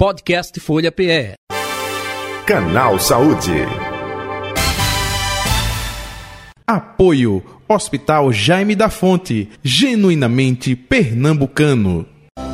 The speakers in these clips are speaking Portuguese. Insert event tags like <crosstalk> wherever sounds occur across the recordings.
Podcast Folha PE. Canal Saúde. Apoio Hospital Jaime da Fonte, genuinamente pernambucano.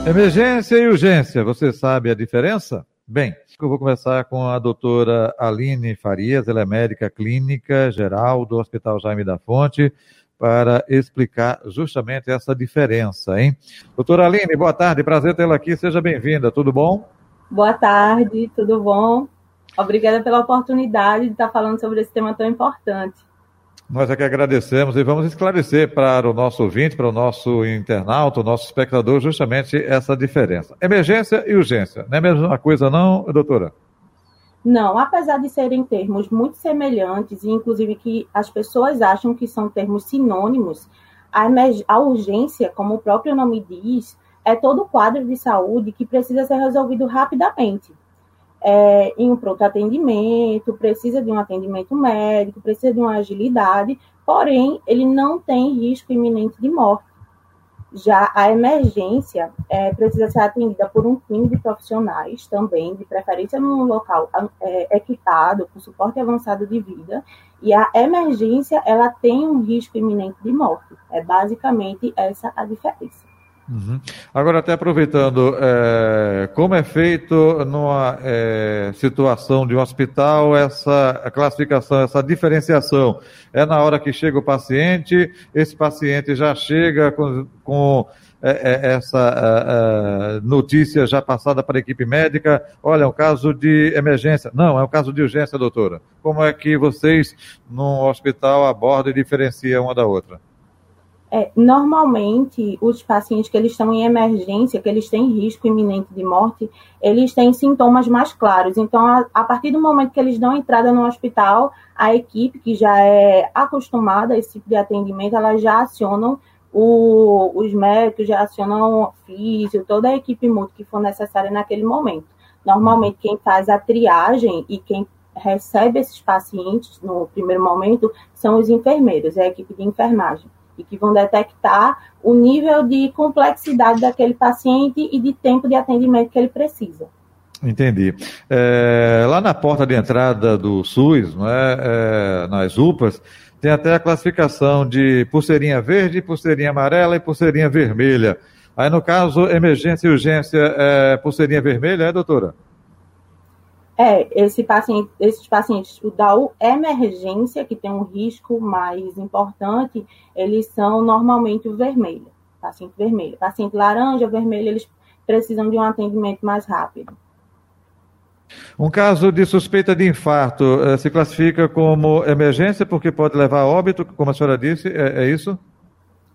Emergência e urgência, você sabe a diferença? Bem, eu vou começar com a doutora Aline Farias, ela é médica clínica geral do Hospital Jaime da Fonte, para explicar justamente essa diferença, hein? Doutora Aline, boa tarde, prazer tê-la aqui, seja bem-vinda, tudo bom? Boa tarde, tudo bom? Obrigada pela oportunidade de estar falando sobre esse tema tão importante. Nós é que agradecemos e vamos esclarecer para o nosso ouvinte, para o nosso internauta, o nosso espectador, justamente essa diferença. Emergência e urgência. Não é a mesma coisa, não, doutora? Não, apesar de serem termos muito semelhantes, e inclusive que as pessoas acham que são termos sinônimos, a, a urgência, como o próprio nome diz, é todo quadro de saúde que precisa ser resolvido rapidamente. É, em um pronto atendimento, precisa de um atendimento médico, precisa de uma agilidade, porém, ele não tem risco iminente de morte. Já a emergência é, precisa ser atendida por um time de profissionais também, de preferência num local é, equipado, com suporte avançado de vida, e a emergência ela tem um risco iminente de morte. É basicamente essa a diferença. Uhum. Agora, até aproveitando, é, como é feito numa é, situação de um hospital essa classificação, essa diferenciação? É na hora que chega o paciente, esse paciente já chega com, com é, é essa notícia já passada para a equipe médica? Olha, é um caso de emergência. Não, é um caso de urgência, doutora. Como é que vocês, num hospital, abordam e diferenciam uma da outra? É, normalmente, os pacientes que eles estão em emergência, que eles têm risco iminente de morte, eles têm sintomas mais claros. Então, a, a, partir do momento que eles dão entrada no hospital, a equipe que já é acostumada a esse tipo de atendimento, elas já acionam o, os médicos, já acionam o físio, toda a equipe multi que for necessária naquele momento. Normalmente, quem faz a triagem e quem recebe esses pacientes no primeiro momento são os enfermeiros, é a equipe de enfermagem e que vão detectar o nível de complexidade daquele paciente e de tempo de atendimento que ele precisa. Entendi. É, lá na porta de entrada do SUS, não é, é, nas UPAs, tem até a classificação de pulseirinha verde, pulseirinha amarela e pulseirinha vermelha. Aí, no caso, emergência e urgência, é pulseirinha vermelha, é, doutora? É, esse paciente, esses pacientes da emergência, que tem um risco mais importante, eles são normalmente o vermelho, paciente vermelho. Paciente laranja, vermelho, eles precisam de um atendimento mais rápido. Um caso de suspeita de infarto eh, se classifica como emergência porque pode levar a óbito, como a senhora disse, é, é isso?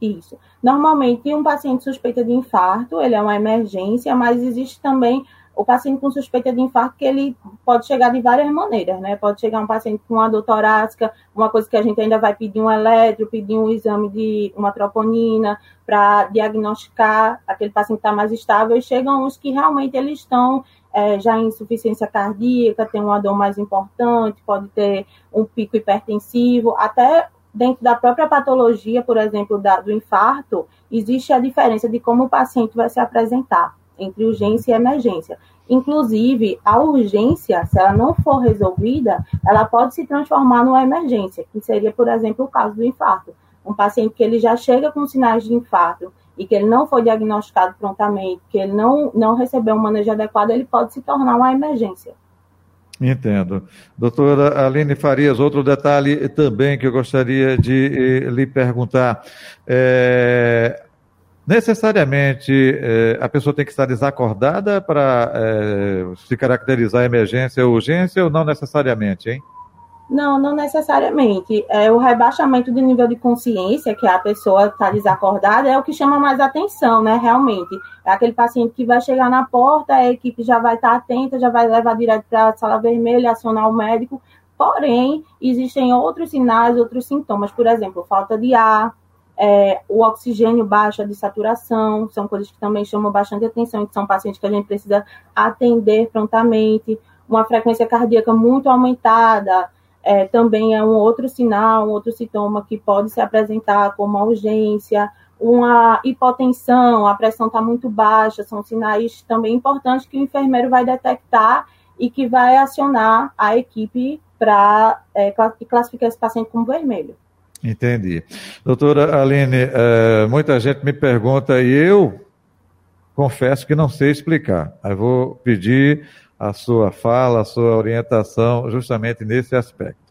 Isso. Normalmente, um paciente suspeita de infarto, ele é uma emergência, mas existe também o paciente com suspeita de infarto, que ele pode chegar de várias maneiras, né? Pode chegar um paciente com uma dor torácica, uma coisa que a gente ainda vai pedir um eletro, pedir um exame de uma troponina para diagnosticar aquele paciente que está mais estável, e chegam uns que realmente eles estão é, já em insuficiência cardíaca, tem uma dor mais importante, pode ter um pico hipertensivo, até dentro da própria patologia, por exemplo, da, do infarto, existe a diferença de como o paciente vai se apresentar entre urgência e emergência. Inclusive, a urgência, se ela não for resolvida, ela pode se transformar numa emergência, que seria, por exemplo, o caso do infarto. Um paciente que ele já chega com sinais de infarto e que ele não foi diagnosticado prontamente, que ele não, não recebeu um manejo adequado, ele pode se tornar uma emergência. Entendo. Doutora Aline Farias, outro detalhe também que eu gostaria de eh, lhe perguntar. É, Necessariamente eh, a pessoa tem que estar desacordada para eh, se caracterizar emergência ou urgência ou não necessariamente, hein? Não, não necessariamente. É, o rebaixamento do nível de consciência, que a pessoa está desacordada, é o que chama mais atenção, né? Realmente. É aquele paciente que vai chegar na porta, a equipe já vai estar tá atenta, já vai levar direto para a sala vermelha, acionar o médico. Porém, existem outros sinais, outros sintomas, por exemplo, falta de ar, é, o oxigênio baixa de saturação, são coisas que também chamam bastante atenção, que são pacientes que a gente precisa atender prontamente, uma frequência cardíaca muito aumentada, é, também é um outro sinal, um outro sintoma que pode se apresentar como urgência, uma hipotensão, a pressão está muito baixa, são sinais também importantes que o enfermeiro vai detectar e que vai acionar a equipe para é, classificar esse paciente como vermelho. Entendi. Doutora Aline, é, muita gente me pergunta, e eu confesso que não sei explicar. Eu vou pedir a sua fala, a sua orientação justamente nesse aspecto.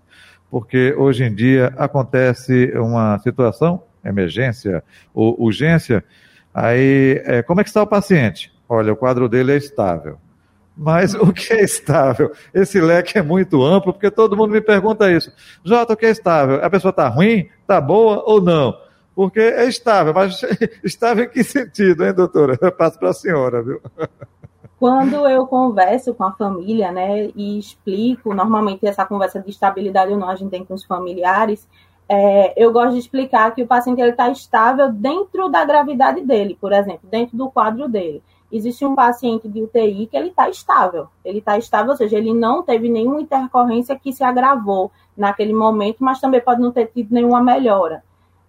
Porque hoje em dia acontece uma situação, emergência ou urgência, aí é, como é que está o paciente? Olha, o quadro dele é estável. Mas o que é estável? Esse leque é muito amplo, porque todo mundo me pergunta isso. Jota, o que é estável? A pessoa está ruim, está boa ou não? Porque é estável, mas <laughs> estável em que sentido, hein, doutora? Eu passo para a senhora, viu? Quando eu converso com a família, né, e explico, normalmente essa conversa de estabilidade ou não a gente tem com os familiares, é, eu gosto de explicar que o paciente está estável dentro da gravidade dele, por exemplo, dentro do quadro dele existe um paciente de UTI que ele está estável. Ele está estável, ou seja, ele não teve nenhuma intercorrência que se agravou naquele momento, mas também pode não ter tido nenhuma melhora.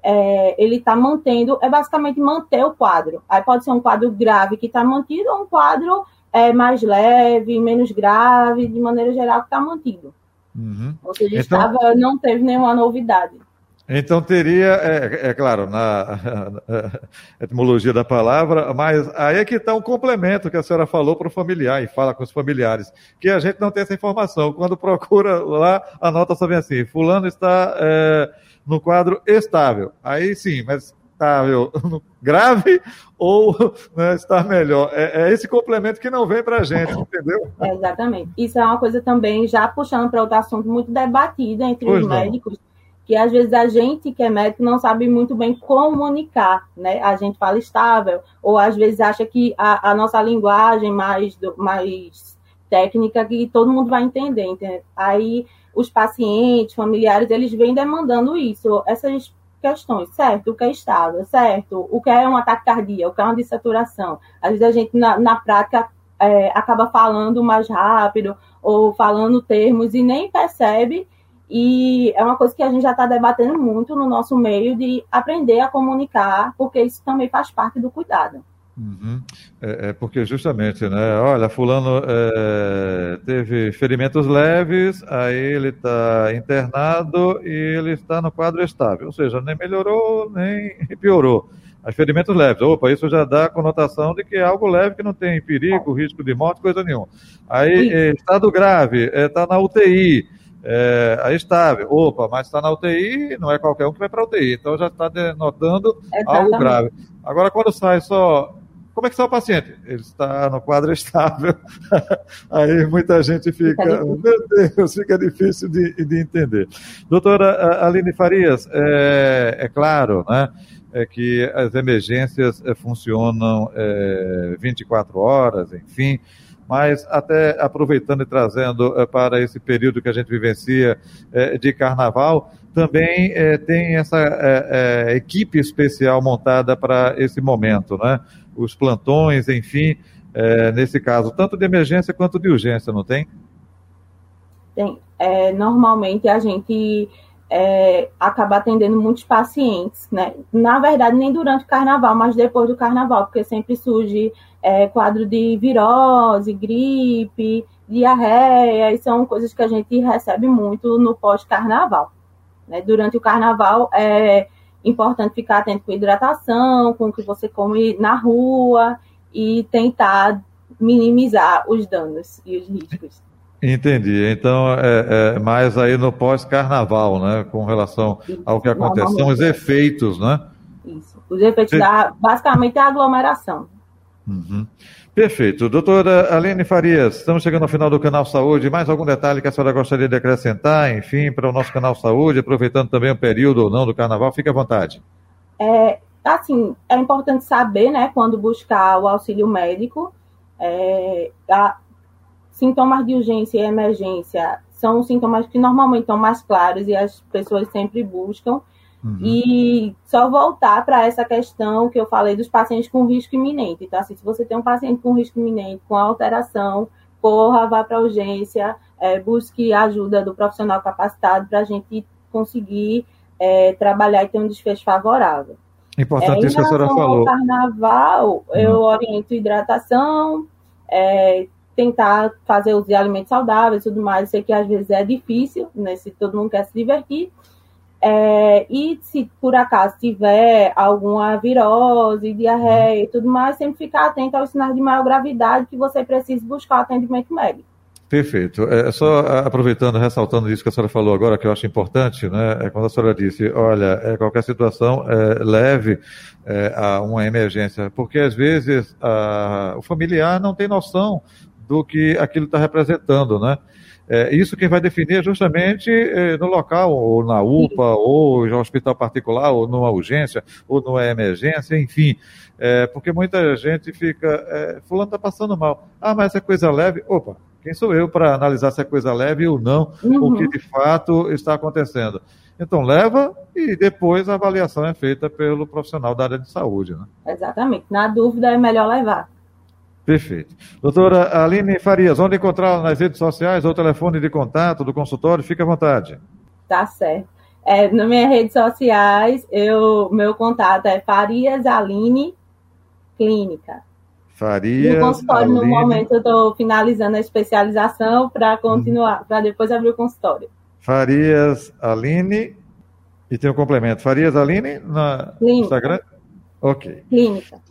É, ele está mantendo, é basicamente manter o quadro. Aí pode ser um quadro grave que está mantido ou um quadro é, mais leve, menos grave, de maneira geral, que está mantido. Uhum. Ou seja, então... não teve nenhuma novidade. Então teria, é, é, claro, na <laughs> etimologia da palavra, mas aí é que está um complemento que a senhora falou para o familiar e fala com os familiares, que a gente não tem essa informação. Quando procura lá, a nota só vem assim, fulano está é, no quadro estável. Aí sim, mas estável <laughs> grave ou né, está melhor. É, é, esse complemento que não vem para a gente, entendeu? exatamente. Isso é uma coisa também, já puxando para outro assunto muito debatido entre pois os não. médicos, que às vezes a gente que é médico não sabe muito bem comunicar, né? A gente fala estável, ou às vezes acha que a, a nossa linguagem mais, mais técnica que todo mundo vai entender, entende? Aí os pacientes, familiares, eles vêm demandando isso, essas questões, certo? O que é estável, certo? O que é um ataque cardíaco, o que é uma dessaturação. Às vezes a gente, na, na prática, é, acaba falando mais rápido ou falando termos e nem percebe e é uma coisa que a gente já está debatendo muito no nosso meio de aprender a comunicar, porque isso também faz parte do cuidado. Uhum. É, é, porque justamente, né? Olha, fulano é, teve ferimentos leves, aí ele está internado e ele está no quadro estável, ou seja, nem melhorou nem <laughs> piorou. As ferimentos leves, opa, isso já dá a conotação de que é algo leve que não tem perigo, risco de morte, coisa nenhuma. Aí, é, estado grave, está é, na UTI, é, aí estável. Opa, mas está na UTI, não é qualquer um que vai para a UTI. Então já está denotando Exatamente. algo grave. Agora, quando sai só. Como é que está o paciente? Ele está no quadro <laughs> estável. aí muita gente fica. Meu Deus, fica difícil de, de entender. Doutora Aline Farias, é, é claro, né? É que as emergências é, funcionam é, 24 horas, enfim mas até aproveitando e trazendo é, para esse período que a gente vivencia é, de carnaval, também é, tem essa equipe especial montada para esse momento, né? Os plantões, enfim, nesse caso, tanto de emergência quanto de urgência, não tem? Tem. normalmente a gente é, acaba atendendo muitos pacientes, né? Na verdade, nem durante o carnaval, mas depois do carnaval, porque sempre surge é, quadro de virose, gripe, diarreia, e são coisas que a gente recebe muito no pós-carnaval. Né? Durante o carnaval é importante ficar atento com hidratação, com o que você come na rua e tentar minimizar os danos e os riscos. Entendi. Então, é, é mais aí no pós-carnaval, né? Com relação ao que acontece. São os efeitos, né? Isso. Os efeitos da, basicamente, a aglomeração. Uhum. Perfeito. Doutora Aline Farias, estamos chegando ao final do Canal Saúde. Mais algum detalhe que a senhora gostaria de acrescentar, enfim, para o nosso Canal Saúde, aproveitando também o período ou não do carnaval? Fique à vontade. É, assim, é importante saber, né, quando buscar o auxílio médico. É, a, sintomas de urgência e emergência são sintomas que normalmente estão mais claros e as pessoas sempre buscam. Uhum. E só voltar para essa questão que eu falei dos pacientes com risco iminente. Então, assim, se você tem um paciente com risco iminente, com alteração, corra, vá para a urgência, é, busque a ajuda do profissional capacitado para a gente conseguir é, trabalhar e ter um desfecho favorável. Importante é, isso que a senhora falou. carnaval, uhum. eu oriento hidratação, é, tentar fazer os alimentos saudáveis e tudo mais. sei que às vezes é difícil, né? Se todo mundo quer se divertir. É, e se por acaso tiver alguma virose, diarreia e tudo mais, sempre ficar atento aos sinais de maior gravidade que você precisa buscar atendimento médico. Perfeito. É, só aproveitando, ressaltando isso que a senhora falou agora, que eu acho importante, né? É quando a senhora disse, olha, é, qualquer situação é, leve é, a uma emergência, porque às vezes a, o familiar não tem noção do que aquilo está representando, né? É, isso quem vai definir é justamente é, no local, ou na UPA, ou no hospital particular, ou numa urgência, ou numa emergência, enfim. É, porque muita gente fica, é, fulano está passando mal. Ah, mas é coisa leve. Opa, quem sou eu para analisar se é coisa leve ou não, uhum. o que de fato está acontecendo? Então, leva e depois a avaliação é feita pelo profissional da área de saúde. Né? Exatamente. Na dúvida, é melhor levar. Perfeito. Doutora Aline Farias, onde encontrá-la nas redes sociais ou telefone de contato do consultório? Fique à vontade. Tá certo. É, nas minhas redes sociais, eu, meu contato é Farias Aline Clínica. Farias. No consultório, Aline... no momento, eu estou finalizando a especialização para continuar, para depois abrir o consultório. Farias Aline. E tem um complemento. Farias Aline na Clínica. Instagram? Ok. Clínica.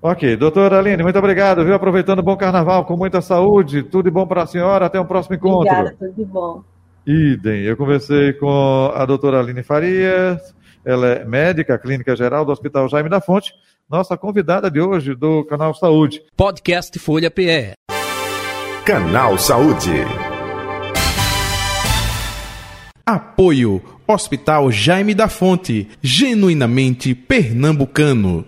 Ok, doutora Aline, muito obrigado, viu? Aproveitando o bom carnaval, com muita saúde, tudo de bom para a senhora, até o um próximo encontro. Obrigada, tudo de bom. Idem, eu conversei com a doutora Aline Farias, ela é médica clínica geral do Hospital Jaime da Fonte, nossa convidada de hoje do Canal Saúde. Podcast Folha PE. Canal Saúde. Apoio Hospital Jaime da Fonte, genuinamente pernambucano.